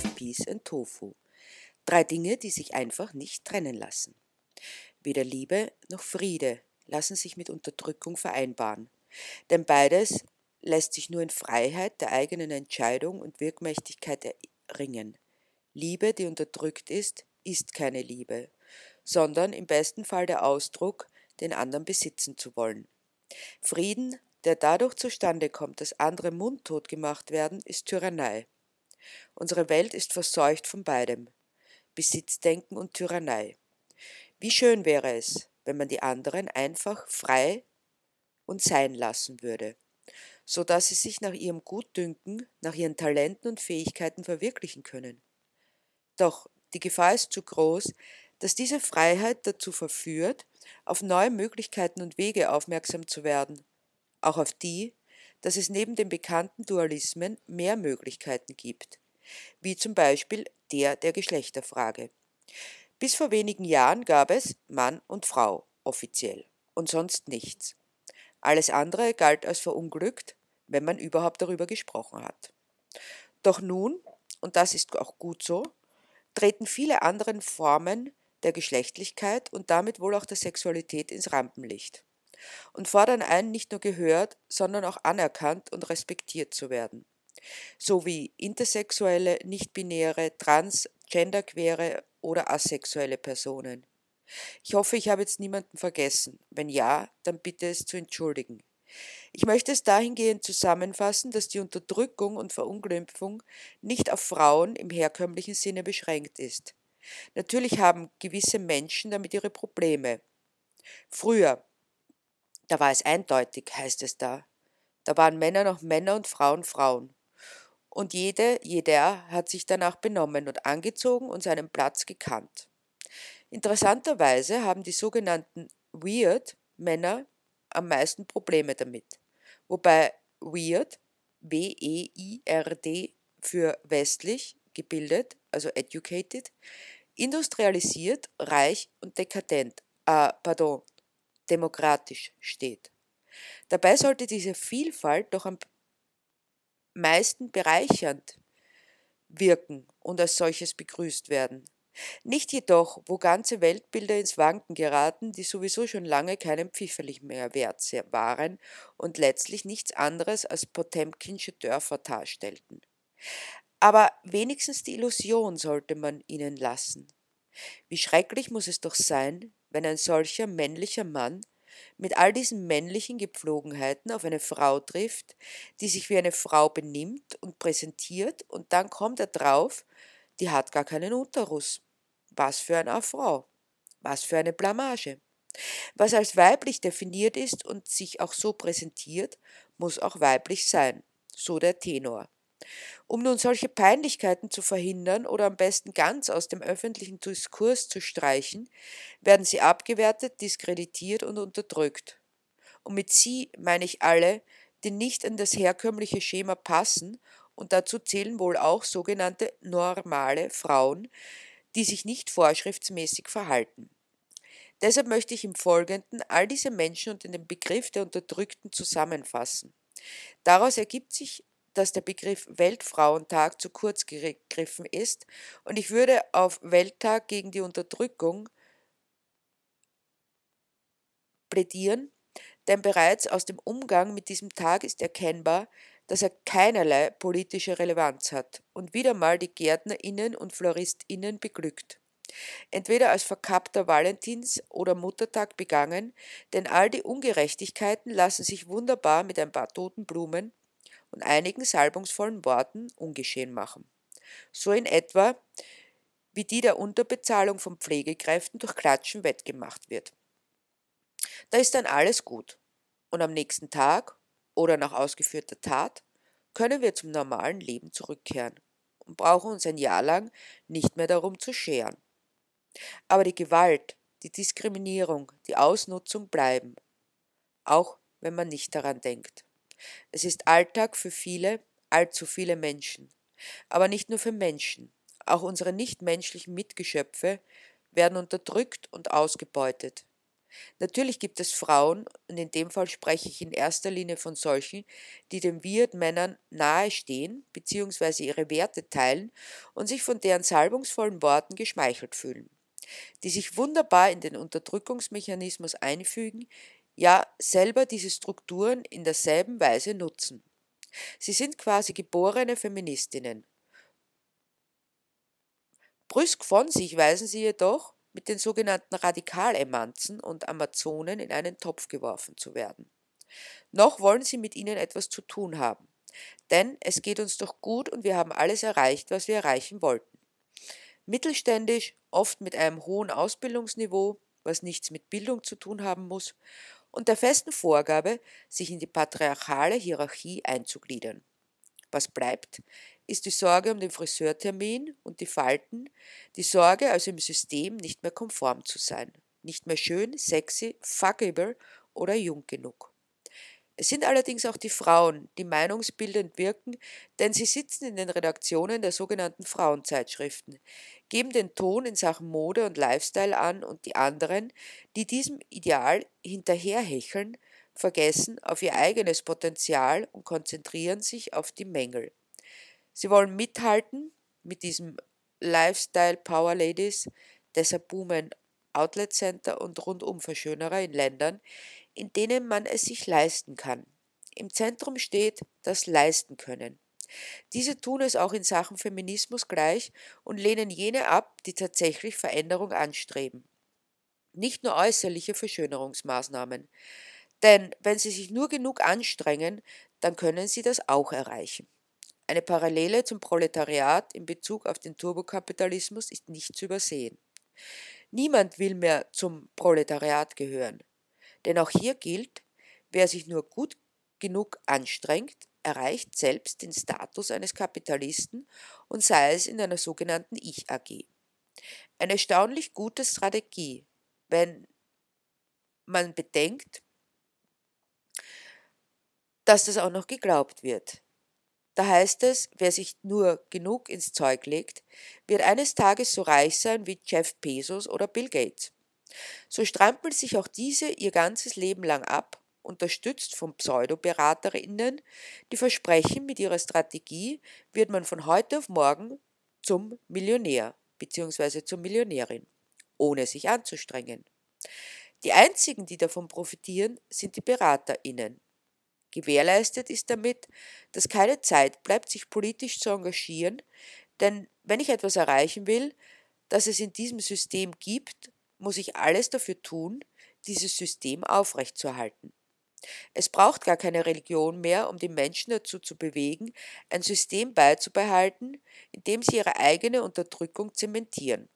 Love, Peace and Tofu. Drei Dinge, die sich einfach nicht trennen lassen. Weder Liebe noch Friede lassen sich mit Unterdrückung vereinbaren, denn beides lässt sich nur in Freiheit der eigenen Entscheidung und Wirkmächtigkeit erringen. Liebe, die unterdrückt ist, ist keine Liebe, sondern im besten Fall der Ausdruck, den anderen besitzen zu wollen. Frieden, der dadurch zustande kommt, dass andere mundtot gemacht werden, ist Tyrannei. Unsere Welt ist verseucht von beidem Besitzdenken und Tyrannei. Wie schön wäre es, wenn man die anderen einfach frei und sein lassen würde, so dass sie sich nach ihrem Gutdünken, nach ihren Talenten und Fähigkeiten verwirklichen können. Doch die Gefahr ist zu groß, dass diese Freiheit dazu verführt, auf neue Möglichkeiten und Wege aufmerksam zu werden, auch auf die, dass es neben den bekannten Dualismen mehr Möglichkeiten gibt, wie zum Beispiel der der Geschlechterfrage. Bis vor wenigen Jahren gab es Mann und Frau offiziell und sonst nichts. Alles andere galt als verunglückt, wenn man überhaupt darüber gesprochen hat. Doch nun, und das ist auch gut so, treten viele andere Formen der Geschlechtlichkeit und damit wohl auch der Sexualität ins Rampenlicht und fordern ein, nicht nur gehört, sondern auch anerkannt und respektiert zu werden. So wie intersexuelle, nichtbinäre, trans, genderqueere oder asexuelle Personen. Ich hoffe, ich habe jetzt niemanden vergessen. Wenn ja, dann bitte es zu entschuldigen. Ich möchte es dahingehend zusammenfassen, dass die Unterdrückung und Verunglimpfung nicht auf Frauen im herkömmlichen Sinne beschränkt ist. Natürlich haben gewisse Menschen damit ihre Probleme. Früher, da war es eindeutig, heißt es da. Da waren Männer noch Männer und Frauen Frauen. Und jede, jeder hat sich danach benommen und angezogen und seinen Platz gekannt. Interessanterweise haben die sogenannten Weird Männer am meisten Probleme damit. Wobei Weird, W-E-I-R-D für westlich, gebildet, also educated, industrialisiert, reich und dekadent, äh, pardon, demokratisch steht. Dabei sollte diese Vielfalt doch am meisten bereichernd wirken und als solches begrüßt werden. Nicht jedoch, wo ganze Weltbilder ins Wanken geraten, die sowieso schon lange keinem Pfifferlich mehr wert waren und letztlich nichts anderes als Potemkinsche Dörfer darstellten. Aber wenigstens die Illusion sollte man ihnen lassen. Wie schrecklich muss es doch sein, wenn ein solcher männlicher Mann mit all diesen männlichen Gepflogenheiten auf eine Frau trifft, die sich wie eine Frau benimmt und präsentiert, und dann kommt er drauf, die hat gar keinen Unterruss. Was für eine Frau. Was für eine Blamage. Was als weiblich definiert ist und sich auch so präsentiert, muss auch weiblich sein, so der Tenor. Um nun solche Peinlichkeiten zu verhindern oder am besten ganz aus dem öffentlichen Diskurs zu streichen, werden sie abgewertet, diskreditiert und unterdrückt. Und mit sie meine ich alle, die nicht in das herkömmliche Schema passen, und dazu zählen wohl auch sogenannte normale Frauen, die sich nicht vorschriftsmäßig verhalten. Deshalb möchte ich im Folgenden all diese Menschen unter den Begriff der Unterdrückten zusammenfassen. Daraus ergibt sich dass der Begriff Weltfrauentag zu kurz gegriffen ist und ich würde auf Welttag gegen die Unterdrückung plädieren, denn bereits aus dem Umgang mit diesem Tag ist erkennbar, dass er keinerlei politische Relevanz hat und wieder mal die Gärtnerinnen und Floristinnen beglückt. Entweder als verkappter Valentins- oder Muttertag begangen, denn all die Ungerechtigkeiten lassen sich wunderbar mit ein paar toten Blumen und einigen salbungsvollen Worten ungeschehen machen. So in etwa wie die der Unterbezahlung von Pflegekräften durch Klatschen wettgemacht wird. Da ist dann alles gut. Und am nächsten Tag oder nach ausgeführter Tat können wir zum normalen Leben zurückkehren und brauchen uns ein Jahr lang nicht mehr darum zu scheren. Aber die Gewalt, die Diskriminierung, die Ausnutzung bleiben, auch wenn man nicht daran denkt. Es ist Alltag für viele, allzu viele Menschen. Aber nicht nur für Menschen. Auch unsere nichtmenschlichen Mitgeschöpfe werden unterdrückt und ausgebeutet. Natürlich gibt es Frauen, und in dem Fall spreche ich in erster Linie von solchen, die den Weird-Männern nahestehen bzw. ihre Werte teilen und sich von deren salbungsvollen Worten geschmeichelt fühlen, die sich wunderbar in den Unterdrückungsmechanismus einfügen, ja selber diese Strukturen in derselben Weise nutzen. Sie sind quasi geborene Feministinnen. Brüsk von sich weisen sie jedoch, mit den sogenannten Radikalemanzen und Amazonen in einen Topf geworfen zu werden. Noch wollen sie mit ihnen etwas zu tun haben. Denn es geht uns doch gut und wir haben alles erreicht, was wir erreichen wollten. Mittelständisch, oft mit einem hohen Ausbildungsniveau, was nichts mit Bildung zu tun haben muss, und der festen Vorgabe, sich in die patriarchale Hierarchie einzugliedern. Was bleibt, ist die Sorge um den Friseurtermin und die Falten, die Sorge, also im System nicht mehr konform zu sein, nicht mehr schön, sexy, fuckable oder jung genug. Es sind allerdings auch die Frauen, die meinungsbildend wirken, denn sie sitzen in den Redaktionen der sogenannten Frauenzeitschriften, geben den Ton in Sachen Mode und Lifestyle an und die anderen, die diesem Ideal hinterherhecheln, vergessen auf ihr eigenes Potenzial und konzentrieren sich auf die Mängel. Sie wollen mithalten mit diesem Lifestyle Power Ladies, deshalb boomen Outlet Center und Rundumverschönerer in Ländern, in denen man es sich leisten kann. Im Zentrum steht das Leisten können. Diese tun es auch in Sachen Feminismus gleich und lehnen jene ab, die tatsächlich Veränderung anstreben. Nicht nur äußerliche Verschönerungsmaßnahmen. Denn wenn sie sich nur genug anstrengen, dann können sie das auch erreichen. Eine Parallele zum Proletariat in Bezug auf den Turbokapitalismus ist nicht zu übersehen. Niemand will mehr zum Proletariat gehören. Denn auch hier gilt, wer sich nur gut genug anstrengt, erreicht selbst den Status eines Kapitalisten und sei es in einer sogenannten Ich-AG. Eine erstaunlich gute Strategie, wenn man bedenkt, dass das auch noch geglaubt wird. Da heißt es, wer sich nur genug ins Zeug legt, wird eines Tages so reich sein wie Jeff Bezos oder Bill Gates. So strampeln sich auch diese ihr ganzes Leben lang ab, unterstützt von Pseudoberaterinnen, die versprechen, mit ihrer Strategie wird man von heute auf morgen zum Millionär bzw. zur Millionärin, ohne sich anzustrengen. Die einzigen, die davon profitieren, sind die Beraterinnen, Gewährleistet ist damit, dass keine Zeit bleibt, sich politisch zu engagieren, denn wenn ich etwas erreichen will, das es in diesem System gibt, muss ich alles dafür tun, dieses System aufrechtzuerhalten. Es braucht gar keine Religion mehr, um die Menschen dazu zu bewegen, ein System beizubehalten, in dem sie ihre eigene Unterdrückung zementieren.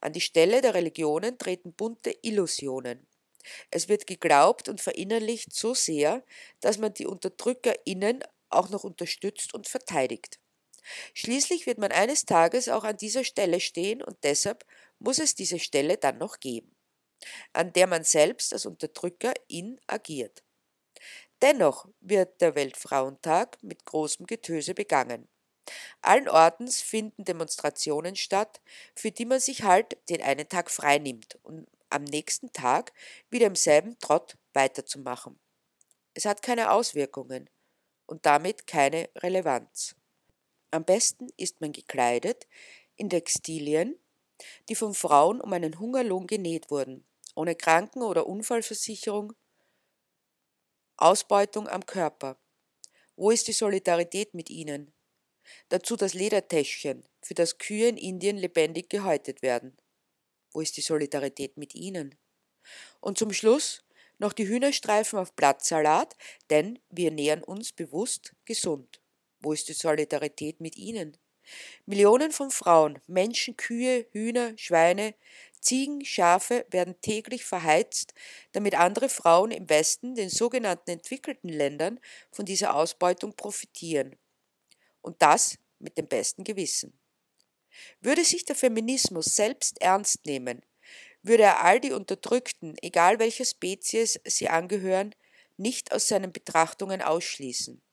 An die Stelle der Religionen treten bunte Illusionen. Es wird geglaubt und verinnerlicht so sehr, dass man die UnterdrückerInnen auch noch unterstützt und verteidigt. Schließlich wird man eines Tages auch an dieser Stelle stehen und deshalb muss es diese Stelle dann noch geben, an der man selbst als Unterdrückerin agiert. Dennoch wird der Weltfrauentag mit großem Getöse begangen. Allen Ortens finden Demonstrationen statt, für die man sich halt den einen Tag frei nimmt und am nächsten Tag wieder im selben Trott weiterzumachen. Es hat keine Auswirkungen und damit keine Relevanz. Am besten ist man gekleidet in Textilien, die von Frauen um einen Hungerlohn genäht wurden, ohne Kranken- oder Unfallversicherung, Ausbeutung am Körper. Wo ist die Solidarität mit ihnen? Dazu das Ledertäschchen, für das Kühe in Indien lebendig gehäutet werden. Wo ist die Solidarität mit ihnen? Und zum Schluss noch die Hühnerstreifen auf Blattsalat, denn wir nähern uns bewusst gesund. Wo ist die Solidarität mit ihnen? Millionen von Frauen, Menschen, Kühe, Hühner, Schweine, Ziegen, Schafe werden täglich verheizt, damit andere Frauen im Westen, den sogenannten entwickelten Ländern, von dieser Ausbeutung profitieren. Und das mit dem besten Gewissen. Würde sich der Feminismus selbst ernst nehmen, würde er all die Unterdrückten, egal welcher Spezies sie angehören, nicht aus seinen Betrachtungen ausschließen.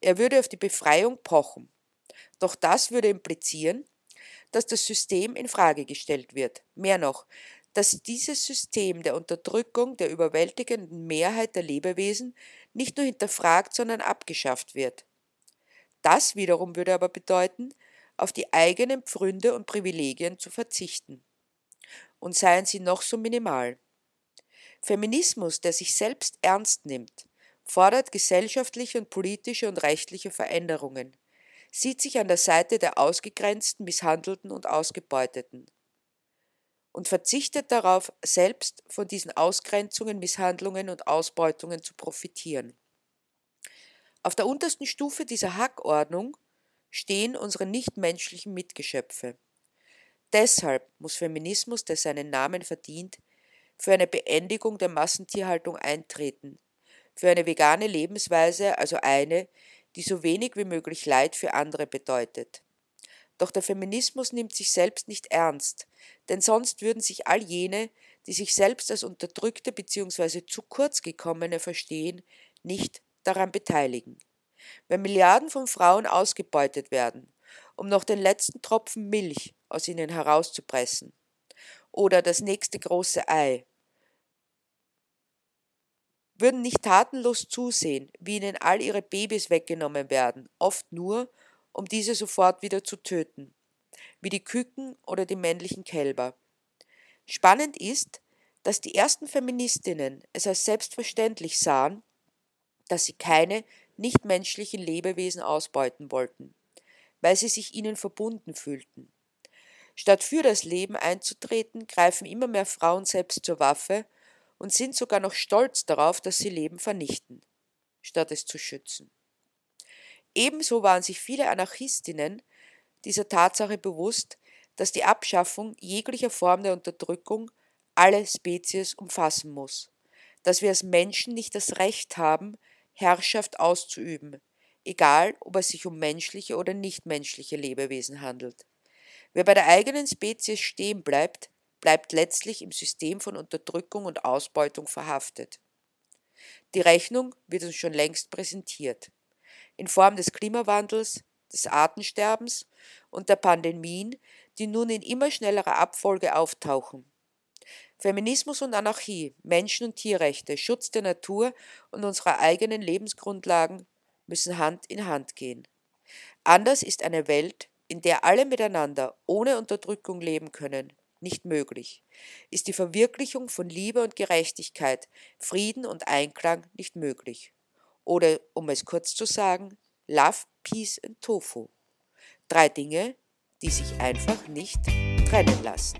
Er würde auf die Befreiung pochen. Doch das würde implizieren, dass das System in Frage gestellt wird. Mehr noch, dass dieses System der Unterdrückung der überwältigenden Mehrheit der Lebewesen nicht nur hinterfragt, sondern abgeschafft wird. Das wiederum würde aber bedeuten, auf die eigenen Pfründe und Privilegien zu verzichten. Und seien sie noch so minimal. Feminismus, der sich selbst ernst nimmt, fordert gesellschaftliche und politische und rechtliche Veränderungen, sieht sich an der Seite der Ausgegrenzten, Misshandelten und Ausgebeuteten und verzichtet darauf, selbst von diesen Ausgrenzungen, Misshandlungen und Ausbeutungen zu profitieren. Auf der untersten Stufe dieser Hackordnung stehen unsere nichtmenschlichen Mitgeschöpfe. Deshalb muss Feminismus, der seinen Namen verdient, für eine Beendigung der Massentierhaltung eintreten, für eine vegane Lebensweise, also eine, die so wenig wie möglich Leid für andere bedeutet. Doch der Feminismus nimmt sich selbst nicht ernst, denn sonst würden sich all jene, die sich selbst als Unterdrückte bzw. zu kurz gekommene verstehen, nicht daran beteiligen. Wenn Milliarden von Frauen ausgebeutet werden, um noch den letzten Tropfen Milch aus ihnen herauszupressen, oder das nächste große Ei, würden nicht tatenlos zusehen, wie ihnen all ihre Babys weggenommen werden, oft nur, um diese sofort wieder zu töten, wie die Küken oder die männlichen Kälber. Spannend ist, dass die ersten Feministinnen es als selbstverständlich sahen, dass sie keine nichtmenschlichen Lebewesen ausbeuten wollten, weil sie sich ihnen verbunden fühlten. Statt für das Leben einzutreten, greifen immer mehr Frauen selbst zur Waffe und sind sogar noch stolz darauf, dass sie Leben vernichten, statt es zu schützen. Ebenso waren sich viele Anarchistinnen dieser Tatsache bewusst, dass die Abschaffung jeglicher Form der Unterdrückung alle Spezies umfassen muss, dass wir als Menschen nicht das Recht haben, Herrschaft auszuüben, egal ob es sich um menschliche oder nichtmenschliche Lebewesen handelt. Wer bei der eigenen Spezies stehen bleibt, bleibt letztlich im System von Unterdrückung und Ausbeutung verhaftet. Die Rechnung wird uns schon längst präsentiert. In Form des Klimawandels, des Artensterbens und der Pandemien, die nun in immer schnellerer Abfolge auftauchen. Feminismus und Anarchie, Menschen- und Tierrechte, Schutz der Natur und unserer eigenen Lebensgrundlagen müssen Hand in Hand gehen. Anders ist eine Welt, in der alle miteinander ohne Unterdrückung leben können, nicht möglich, ist die Verwirklichung von Liebe und Gerechtigkeit, Frieden und Einklang nicht möglich. Oder, um es kurz zu sagen, Love, Peace and Tofu. Drei Dinge, die sich einfach nicht trennen lassen.